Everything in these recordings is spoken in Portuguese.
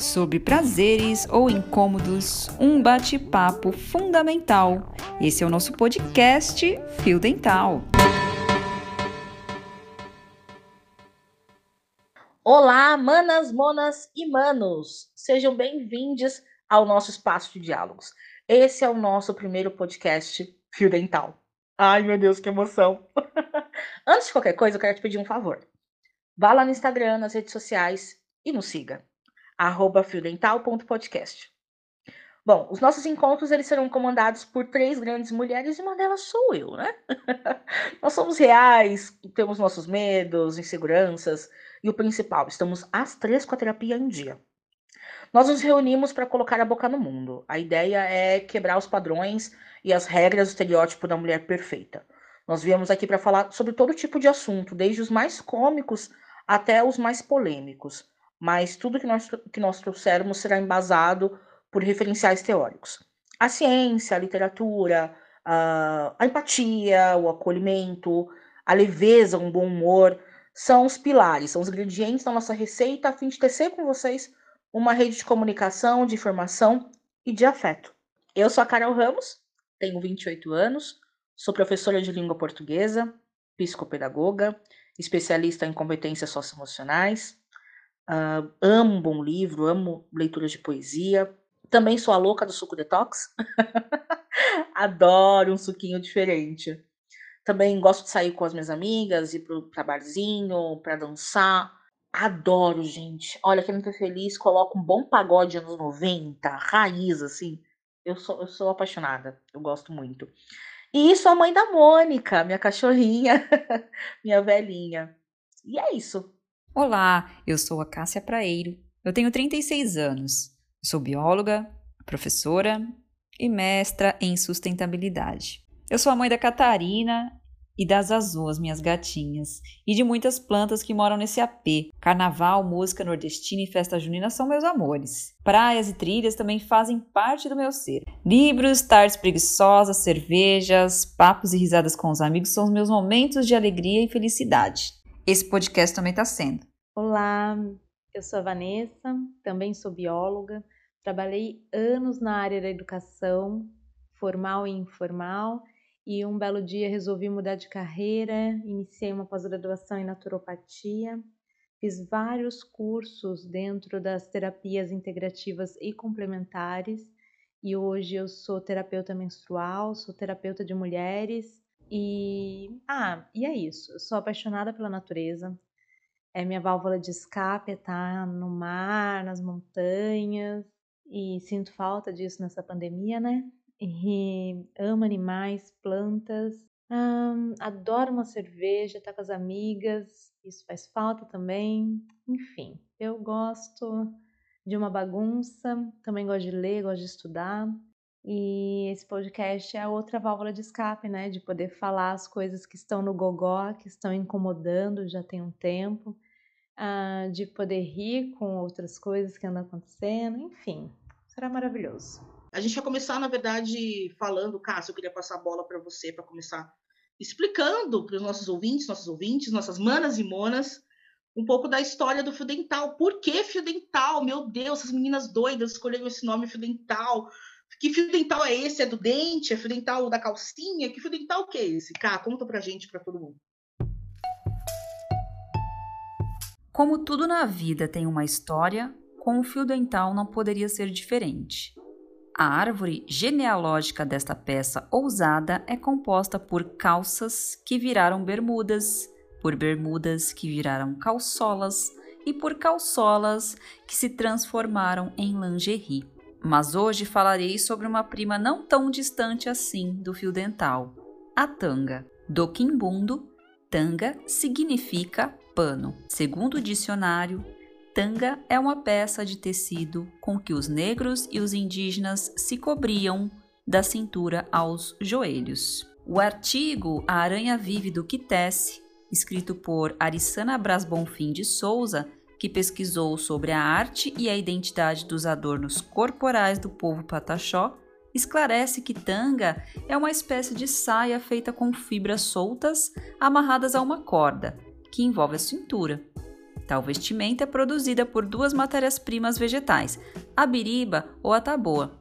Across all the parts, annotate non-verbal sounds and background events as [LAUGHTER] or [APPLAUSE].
Sobre prazeres ou incômodos, um bate-papo fundamental. Esse é o nosso podcast Fio Dental. Olá, manas, monas e manos! Sejam bem-vindos ao nosso espaço de diálogos. Esse é o nosso primeiro podcast Fio Dental. Ai, meu Deus, que emoção! [LAUGHS] Antes de qualquer coisa, eu quero te pedir um favor. Vá lá no Instagram, nas redes sociais e nos siga arroba fiodental.podcast. Bom, os nossos encontros eles serão comandados por três grandes mulheres e uma delas sou eu, né? [LAUGHS] Nós somos reais, temos nossos medos, inseguranças e o principal, estamos as três com a terapia em dia. Nós nos reunimos para colocar a boca no mundo. A ideia é quebrar os padrões e as regras do estereótipo da mulher perfeita. Nós viemos aqui para falar sobre todo tipo de assunto, desde os mais cômicos até os mais polêmicos mas tudo que nós, que nós trouxermos será embasado por referenciais teóricos. A ciência, a literatura, a, a empatia, o acolhimento, a leveza, um bom humor, são os pilares, são os ingredientes da nossa receita a fim de tecer com vocês uma rede de comunicação, de informação e de afeto. Eu sou a Carol Ramos, tenho 28 anos, sou professora de língua portuguesa, psicopedagoga, especialista em competências socioemocionais, Uh, amo um bom livro, amo leituras de poesia. Também sou a louca do suco detox. [LAUGHS] Adoro um suquinho diferente. Também gosto de sair com as minhas amigas, ir para barzinho, para dançar. Adoro, gente. Olha, quem não tá feliz, coloca um bom pagode anos 90, raiz, assim. Eu sou, eu sou apaixonada, eu gosto muito. E sou a mãe da Mônica, minha cachorrinha, [LAUGHS] minha velhinha. E é isso. Olá, eu sou a Cássia Praeiro. Eu tenho 36 anos. Sou bióloga, professora e mestra em sustentabilidade. Eu sou a mãe da Catarina e das Azul, as minhas gatinhas, e de muitas plantas que moram nesse AP. Carnaval, música nordestina e festa junina são meus amores. Praias e trilhas também fazem parte do meu ser. Livros, tardes preguiçosas, cervejas, papos e risadas com os amigos são os meus momentos de alegria e felicidade esse podcast também está sendo. Olá, eu sou a Vanessa, também sou bióloga, trabalhei anos na área da educação, formal e informal, e um belo dia resolvi mudar de carreira, iniciei uma pós-graduação em naturopatia, fiz vários cursos dentro das terapias integrativas e complementares, e hoje eu sou terapeuta menstrual, sou terapeuta de mulheres e ah, e é isso. Eu sou apaixonada pela natureza. É minha válvula de escape, tá no mar, nas montanhas, e sinto falta disso nessa pandemia, né? E amo animais, plantas. adoro uma cerveja, tá com as amigas, isso faz falta também. Enfim, eu gosto de uma bagunça, também gosto de ler, gosto de estudar. E esse podcast é outra válvula de escape, né? De poder falar as coisas que estão no gogó, que estão incomodando já tem um tempo, uh, de poder rir com outras coisas que andam acontecendo, enfim, será maravilhoso. A gente vai começar, na verdade, falando, Cássio, eu queria passar a bola para você para começar explicando para os nossos ouvintes, nossos ouvintes, nossas manas e monas, um pouco da história do fio dental. Por que fio dental? Meu Deus, essas meninas doidas escolheram esse nome fio dental que fio dental é esse? É do dente? É fio dental da calcinha? Que fio dental que é esse? Cá, conta pra gente, pra todo mundo. Como tudo na vida tem uma história, com o fio dental não poderia ser diferente. A árvore genealógica desta peça ousada é composta por calças que viraram bermudas, por bermudas que viraram calçolas e por calçolas que se transformaram em lingerie. Mas hoje falarei sobre uma prima não tão distante assim do fio dental, a tanga. Do quimbundo, tanga significa pano. Segundo o dicionário, tanga é uma peça de tecido com que os negros e os indígenas se cobriam da cintura aos joelhos. O artigo A Aranha Vive do que Tece, escrito por Arissana Bras Bonfim de Souza, que pesquisou sobre a arte e a identidade dos adornos corporais do povo pataxó, esclarece que tanga é uma espécie de saia feita com fibras soltas amarradas a uma corda, que envolve a cintura. Tal vestimenta é produzida por duas matérias-primas vegetais, a biriba ou a taboa.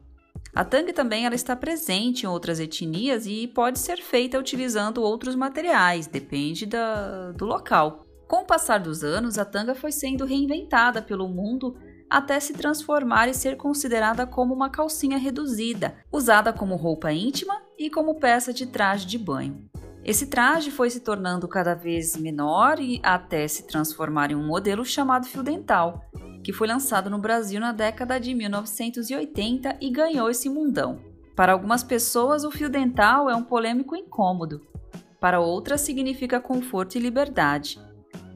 A tanga também ela está presente em outras etnias e pode ser feita utilizando outros materiais, depende da, do local. Com o passar dos anos, a tanga foi sendo reinventada pelo mundo até se transformar e ser considerada como uma calcinha reduzida, usada como roupa íntima e como peça de traje de banho. Esse traje foi se tornando cada vez menor e até se transformar em um modelo chamado fio dental, que foi lançado no Brasil na década de 1980 e ganhou esse mundão. Para algumas pessoas, o fio dental é um polêmico incômodo. Para outras, significa conforto e liberdade.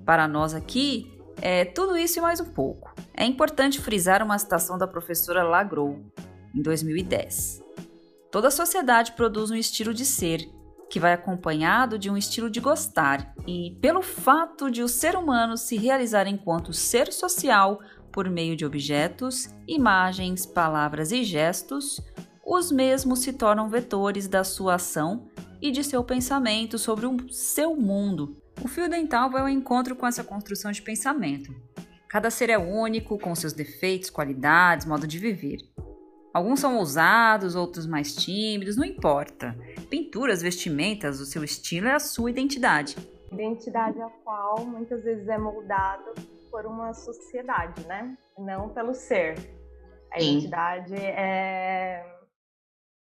Para nós aqui, é tudo isso e mais um pouco. É importante frisar uma citação da professora Lagrou, em 2010. Toda sociedade produz um estilo de ser, que vai acompanhado de um estilo de gostar, e pelo fato de o ser humano se realizar enquanto ser social por meio de objetos, imagens, palavras e gestos, os mesmos se tornam vetores da sua ação e de seu pensamento sobre o seu mundo. O fio dental vai ao encontro com essa construção de pensamento. Cada ser é único, com seus defeitos, qualidades, modo de viver. Alguns são ousados, outros mais tímidos, não importa. Pinturas, vestimentas, o seu estilo é a sua identidade. Identidade a qual muitas vezes é moldada por uma sociedade, né? Não pelo ser. A Sim. identidade é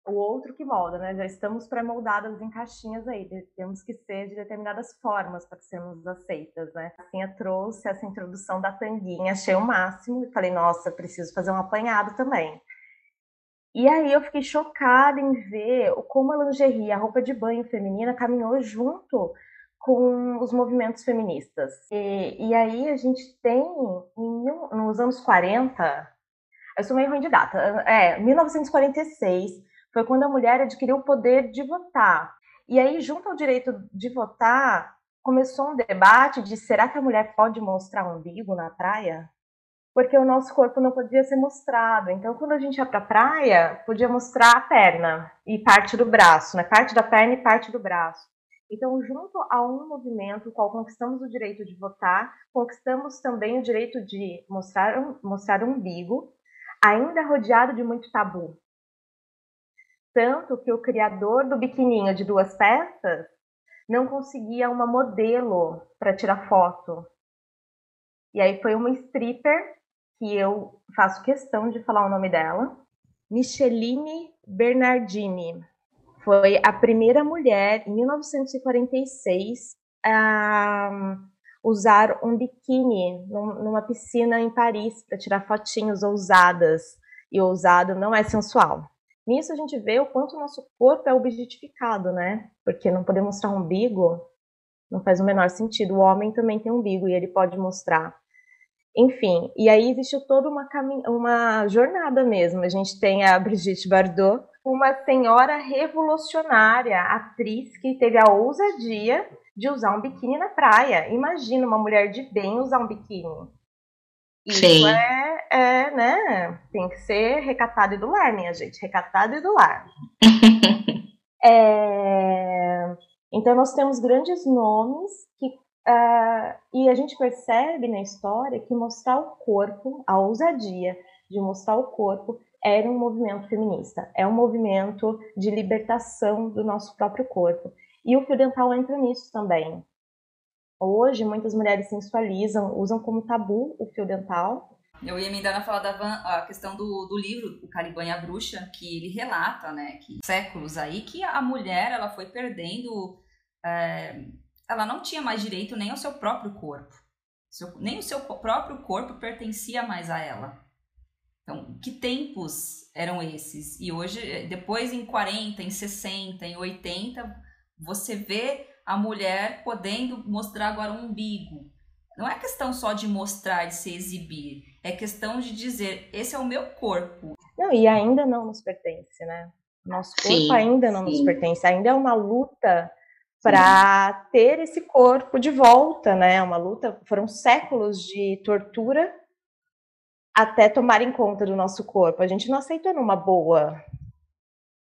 o outro que molda, né? Já estamos pré-moldadas em caixinhas aí, temos que ser de determinadas formas para sermos aceitas, né? Assim, eu trouxe essa introdução da tanguinha, achei o máximo e falei, nossa, preciso fazer um apanhado também. E aí eu fiquei chocada em ver como a lingerie, a roupa de banho feminina, caminhou junto com os movimentos feministas. E, e aí a gente tem, em, nos anos 40, eu sou meio ruim de data, é, 1946, foi quando a mulher adquiriu o poder de votar. E aí, junto ao direito de votar, começou um debate de será que a mulher pode mostrar um umbigo na praia? porque o nosso corpo não podia ser mostrado. Então, quando a gente ia para a praia, podia mostrar a perna e parte do braço, né? Parte da perna e parte do braço. Então, junto a um movimento qual conquistamos o direito de votar, conquistamos também o direito de mostrar, mostrar o umbigo, ainda rodeado de muito tabu. Tanto que o criador do biquininho de duas peças não conseguia uma modelo para tirar foto. E aí foi uma stripper que eu faço questão de falar o nome dela, Micheline Bernardini. Foi a primeira mulher, em 1946, a usar um biquíni numa piscina em Paris para tirar fotinhos ousadas. E ousado não é sensual. Nisso a gente vê o quanto o nosso corpo é objetificado, né? Porque não poder mostrar um umbigo não faz o menor sentido. O homem também tem umbigo e ele pode mostrar. Enfim, e aí existiu toda uma, uma jornada mesmo. A gente tem a Brigitte Bardot, uma senhora revolucionária, atriz que teve a ousadia de usar um biquíni na praia. Imagina uma mulher de bem usar um biquíni. Isso Sim. é, né? Tem que ser recatado e do lar, minha gente. Recatado e do lar. [LAUGHS] é, então, nós temos grandes nomes que Uh, e a gente percebe na história que mostrar o corpo, a ousadia de mostrar o corpo, era um movimento feminista, é um movimento de libertação do nosso próprio corpo. E o fio dental entra nisso também. Hoje, muitas mulheres sensualizam, usam como tabu o fio dental. Eu ia me dar na fala da Van, a questão do, do livro, O Caliban e a Bruxa, que ele relata, né, que séculos aí, que a mulher ela foi perdendo. É, ela não tinha mais direito nem ao seu próprio corpo. Seu, nem o seu próprio corpo pertencia mais a ela. Então, que tempos eram esses? E hoje, depois em 40, em 60, em 80, você vê a mulher podendo mostrar agora um umbigo. Não é questão só de mostrar, de se exibir. É questão de dizer, esse é o meu corpo. Não, e ainda não nos pertence, né? Nosso corpo sim, ainda não sim. nos pertence. Ainda é uma luta para ter esse corpo de volta, né? Uma luta, foram séculos de tortura até tomarem conta do nosso corpo. A gente não aceitou numa boa.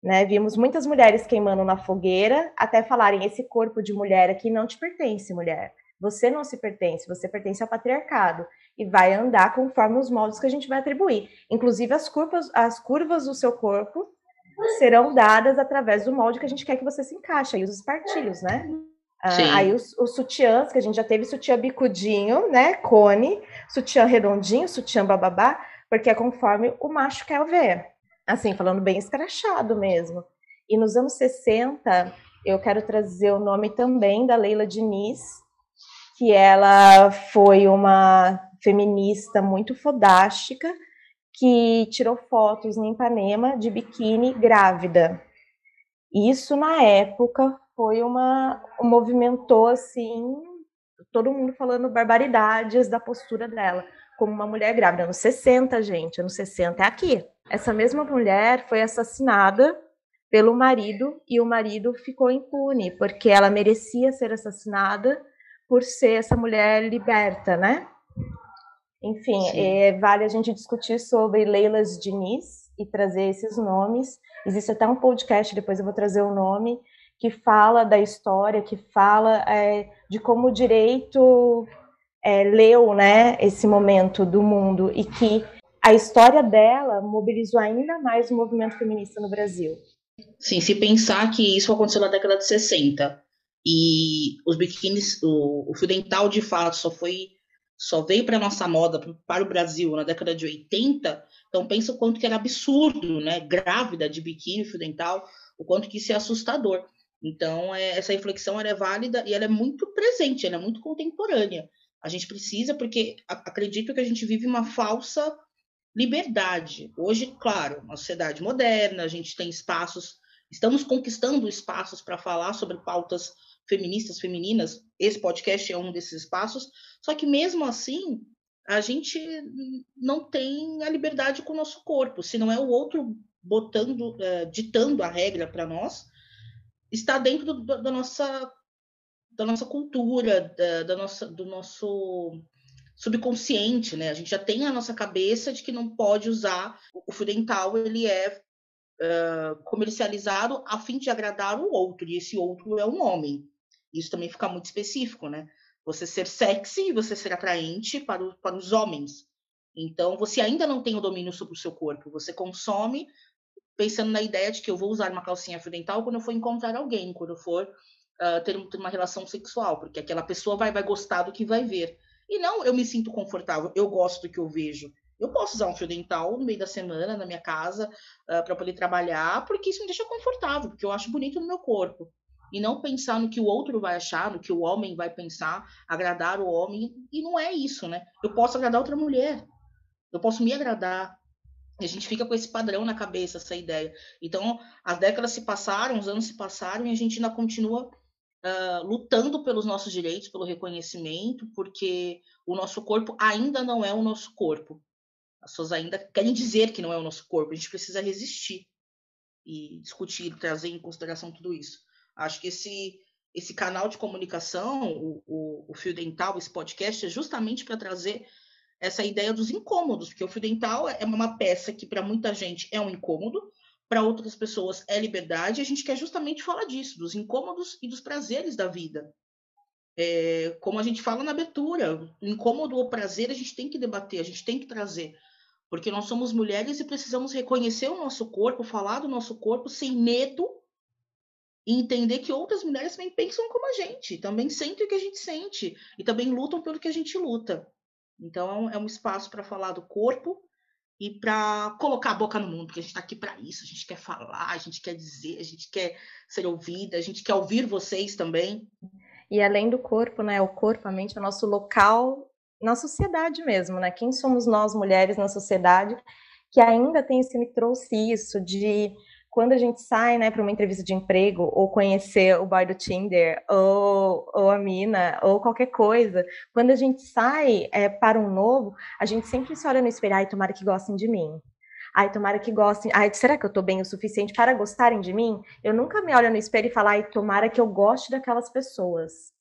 Né? Vimos muitas mulheres queimando na fogueira até falarem esse corpo de mulher aqui não te pertence, mulher. Você não se pertence, você pertence ao patriarcado e vai andar conforme os moldes que a gente vai atribuir. Inclusive, as curvas, as curvas do seu corpo serão dadas através do molde que a gente quer que você se encaixe, aí os espartilhos, né? Ah, aí os, os, sutiãs, que a gente já teve sutiã bicudinho, né? Cone, sutiã redondinho, sutiã bababá, porque é conforme o macho quer ver. Assim, falando bem escrachado mesmo. E nos anos 60, eu quero trazer o nome também da Leila Diniz, que ela foi uma feminista muito fodástica, que tirou fotos em Ipanema de biquíni grávida. Isso na época foi uma movimentou assim todo mundo falando barbaridades da postura dela como uma mulher grávida anos 60, gente, anos 60 é aqui. Essa mesma mulher foi assassinada pelo marido e o marido ficou impune porque ela merecia ser assassinada por ser essa mulher liberta, né? Enfim, é, vale a gente discutir sobre Leilas Diniz e trazer esses nomes. Existe até um podcast, depois eu vou trazer o nome, que fala da história, que fala é, de como o direito é, leu né, esse momento do mundo e que a história dela mobilizou ainda mais o movimento feminista no Brasil. Sim, se pensar que isso aconteceu na década de 60 e os biquínis, o, o fio dental de fato só foi só veio para nossa moda, para o Brasil, na década de 80, então pensa o quanto que era absurdo, né? Grávida de biquíni, fio dental, o quanto que isso é assustador. Então, é, essa reflexão é válida e ela é muito presente, ela é muito contemporânea. A gente precisa, porque acredito que a gente vive uma falsa liberdade. Hoje, claro, uma sociedade moderna, a gente tem espaços, estamos conquistando espaços para falar sobre pautas feministas, femininas. Esse podcast é um desses espaços. Só que mesmo assim, a gente não tem a liberdade com o nosso corpo. Se não é o outro botando, uh, ditando a regra para nós, está dentro do, da nossa da nossa cultura, da, da, nossa, do nosso subconsciente, né? A gente já tem a nossa cabeça de que não pode usar o fio dental, ele é comercializado a fim de agradar o outro, e esse outro é um homem. Isso também fica muito específico, né? Você ser sexy e você ser atraente para, o, para os homens. Então, você ainda não tem o domínio sobre o seu corpo. Você consome pensando na ideia de que eu vou usar uma calcinha fio dental quando eu for encontrar alguém, quando eu for uh, ter, ter, uma relação sexual, porque aquela pessoa vai, vai gostar do que vai ver. E não, eu me sinto confortável, eu gosto do que eu vejo. Eu posso usar um fio dental no meio da semana, na minha casa, uh, para poder trabalhar, porque isso me deixa confortável, porque eu acho bonito no meu corpo e não pensar no que o outro vai achar, no que o homem vai pensar, agradar o homem, e não é isso, né? Eu posso agradar outra mulher, eu posso me agradar. E a gente fica com esse padrão na cabeça, essa ideia. Então, as décadas se passaram, os anos se passaram e a gente ainda continua uh, lutando pelos nossos direitos, pelo reconhecimento, porque o nosso corpo ainda não é o nosso corpo. As pessoas ainda querem dizer que não é o nosso corpo, a gente precisa resistir e discutir, trazer em consideração tudo isso. Acho que esse, esse canal de comunicação, o, o, o fio dental, esse podcast, é justamente para trazer essa ideia dos incômodos, porque o fio dental é uma peça que para muita gente é um incômodo, para outras pessoas é liberdade, e a gente quer justamente falar disso, dos incômodos e dos prazeres da vida. É, como a gente fala na abertura, incômodo ou prazer a gente tem que debater, a gente tem que trazer, porque nós somos mulheres e precisamos reconhecer o nosso corpo, falar do nosso corpo sem medo e entender que outras mulheres também pensam como a gente, também sentem o que a gente sente e também lutam pelo que a gente luta. Então é um espaço para falar do corpo e para colocar a boca no mundo, porque a gente está aqui para isso, a gente quer falar, a gente quer dizer, a gente quer ser ouvida, a gente quer ouvir vocês também. E além do corpo, né, o corpo, a mente é o nosso local na sociedade mesmo, né? Quem somos nós mulheres na sociedade que ainda tem esse me trouxe isso de quando a gente sai, né, para uma entrevista de emprego, ou conhecer o boy do Tinder, ou, ou a mina, ou qualquer coisa, quando a gente sai é, para um novo, a gente sempre se olha no espelho, ai, tomara que gostem de mim. Ai, tomara que gostem. Ai, será que eu tô bem o suficiente para gostarem de mim? Eu nunca me olho no espelho e falo, ai, tomara que eu goste daquelas pessoas.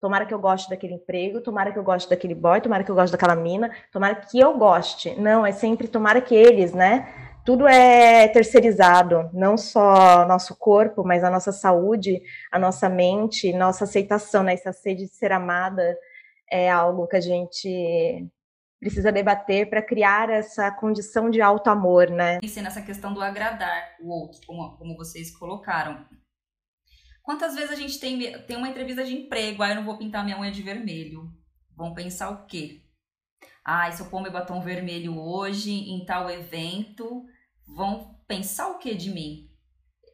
Tomara que eu goste daquele emprego, tomara que eu goste daquele boy, tomara que eu goste daquela mina, tomara que eu goste. Não, é sempre tomara que eles, né? tudo é terceirizado, não só nosso corpo, mas a nossa saúde, a nossa mente, nossa aceitação, né? Essa sede de ser amada é algo que a gente precisa debater para criar essa condição de alto amor, né? Pensei nessa questão do agradar o outro, como, como vocês colocaram. Quantas vezes a gente tem, tem uma entrevista de emprego, ah, eu não vou pintar minha unha de vermelho. Vão pensar o quê? Ah, se eu pôr meu batom vermelho hoje em tal evento, vão pensar o que de mim?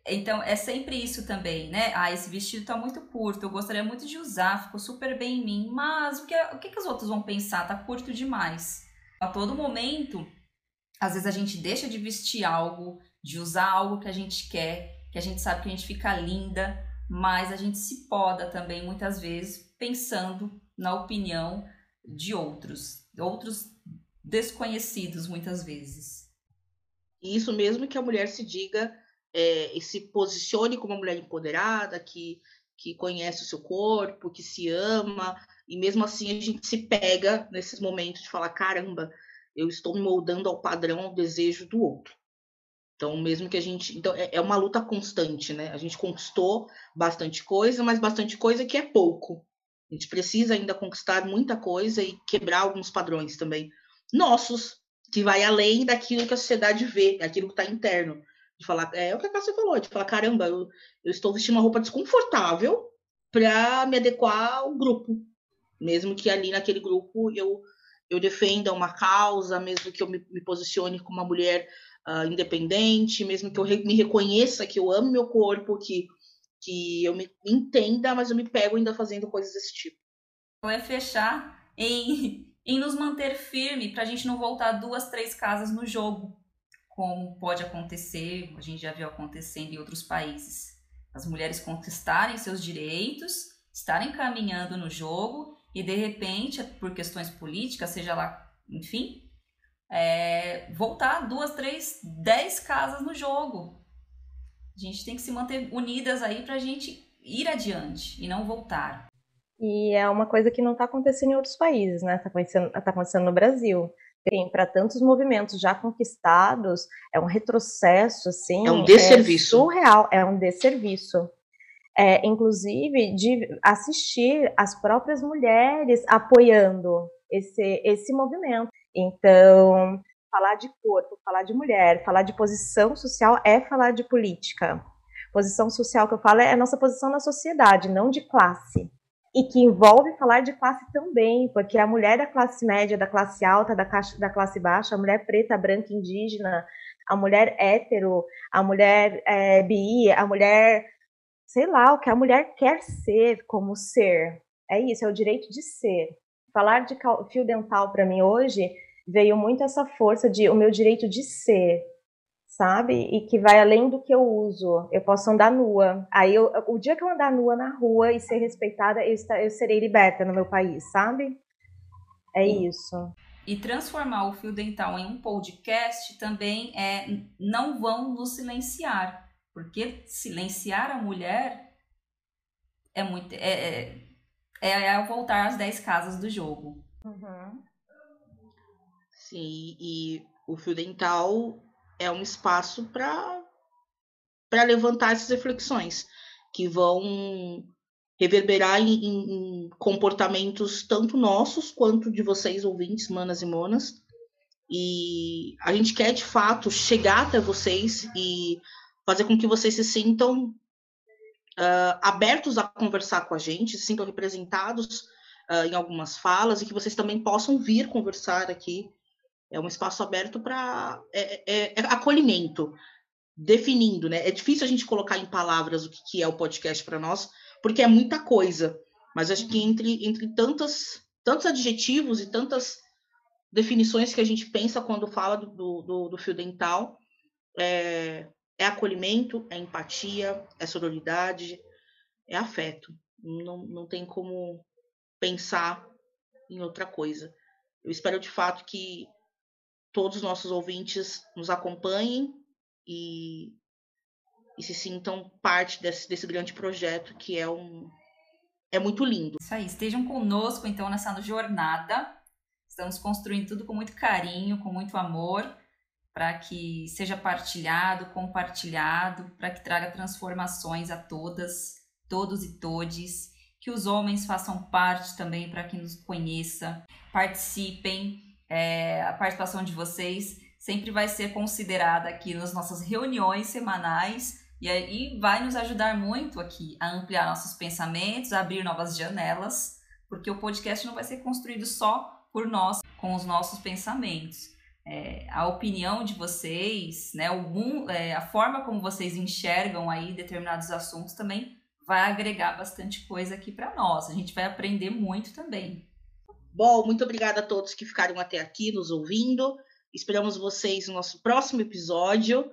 Então, é sempre isso também, né? Ah, esse vestido tá muito curto, eu gostaria muito de usar, ficou super bem em mim, mas o que, o que, que os outros vão pensar? Tá curto demais. A todo momento, às vezes a gente deixa de vestir algo, de usar algo que a gente quer, que a gente sabe que a gente fica linda, mas a gente se poda também muitas vezes pensando na opinião de outros, outros desconhecidos muitas vezes. Isso mesmo que a mulher se diga é, e se posicione como uma mulher empoderada, que, que conhece o seu corpo, que se ama, e mesmo assim a gente se pega nesses momentos de falar: caramba, eu estou me moldando ao padrão, ao desejo do outro. Então, mesmo que a gente. Então, é, é uma luta constante, né? A gente conquistou bastante coisa, mas bastante coisa que é pouco. A gente precisa ainda conquistar muita coisa e quebrar alguns padrões também nossos, que vai além daquilo que a sociedade vê, aquilo que está interno de falar, é o que a Cássia falou, de falar, caramba, eu, eu estou vestindo uma roupa desconfortável para me adequar ao grupo. Mesmo que ali naquele grupo eu, eu defenda uma causa, mesmo que eu me, me posicione como uma mulher uh, independente, mesmo que eu me reconheça que eu amo meu corpo, que, que eu me entenda, mas eu me pego ainda fazendo coisas desse tipo. É fechar em, [LAUGHS] em nos manter firme para a gente não voltar duas, três casas no jogo como pode acontecer, a gente já viu acontecendo em outros países. As mulheres conquistarem seus direitos, estarem caminhando no jogo e de repente, por questões políticas, seja lá, enfim, é, voltar duas, três, dez casas no jogo. A gente tem que se manter unidas aí para a gente ir adiante e não voltar. E é uma coisa que não está acontecendo em outros países, né? Está acontecendo, tá acontecendo no Brasil para tantos movimentos já conquistados, é um retrocesso, assim. É um desserviço. É surreal, é um desserviço. É, inclusive, de assistir as próprias mulheres apoiando esse, esse movimento. Então, falar de corpo, falar de mulher, falar de posição social é falar de política. Posição social que eu falo é a nossa posição na sociedade, não de classe e que envolve falar de classe também, porque a mulher da classe média, da classe alta, da, classe, da classe baixa, a mulher preta, branca, indígena, a mulher hétero, a mulher é, bi, a mulher, sei lá, o que a mulher quer ser como ser. É isso, é o direito de ser. Falar de fio dental para mim hoje veio muito essa força de o meu direito de ser, sabe? E que vai além do que eu uso. Eu posso andar nua. Aí, eu, o dia que eu andar nua na rua e ser respeitada, eu, eu serei liberta no meu país, sabe? É isso. E transformar o fio dental em um podcast também é não vão nos silenciar, porque silenciar a mulher é muito é, é, é, é voltar às 10 casas do jogo. Uhum. Sim, e o fio dental é um espaço para levantar essas reflexões que vão reverberar em, em, comportamentos tanto nossos quanto de vocês, ouvintes, manas e monas. E a gente quer, de fato, chegar até vocês e fazer com que vocês se sintam uh, abertos a conversar com a gente, se sintam representados uh, em algumas falas e que vocês também possam vir conversar aqui é um espaço aberto para é, é, é, acolhimento, definindo, né? É difícil a gente colocar em palavras o que, que é o podcast para nós, porque é muita coisa. Mas acho que entre, entre tantas, tantos adjetivos e tantas definições que a gente pensa quando fala do, do, do fio dental, é, é acolhimento, é empatia, é sororidade, é afeto. Não, não tem como pensar em outra coisa. Eu espero de fato que todos os nossos ouvintes nos acompanhem e, e se sintam parte desse, desse grande projeto que é um é muito lindo. Isso aí, estejam conosco então nessa jornada. Estamos construindo tudo com muito carinho, com muito amor. Para que seja partilhado, compartilhado, para que traga transformações a todas, todos e todes, que os homens façam parte também para que nos conheça, participem, é, a participação de vocês sempre vai ser considerada aqui nas nossas reuniões semanais. E aí vai nos ajudar muito aqui a ampliar nossos pensamentos, a abrir novas janelas, porque o podcast não vai ser construído só por nós, com os nossos pensamentos é, a opinião de vocês, né, algum, é, a forma como vocês enxergam aí determinados assuntos também vai agregar bastante coisa aqui para nós. A gente vai aprender muito também. Bom, muito obrigada a todos que ficaram até aqui nos ouvindo. Esperamos vocês no nosso próximo episódio.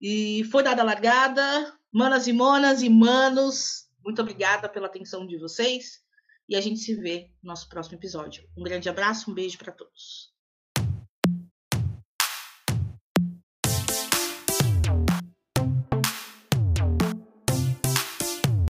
E foi dada a largada. Manas e monas e manos, muito obrigada pela atenção de vocês. E a gente se vê no nosso próximo episódio. Um grande abraço, um beijo para todos.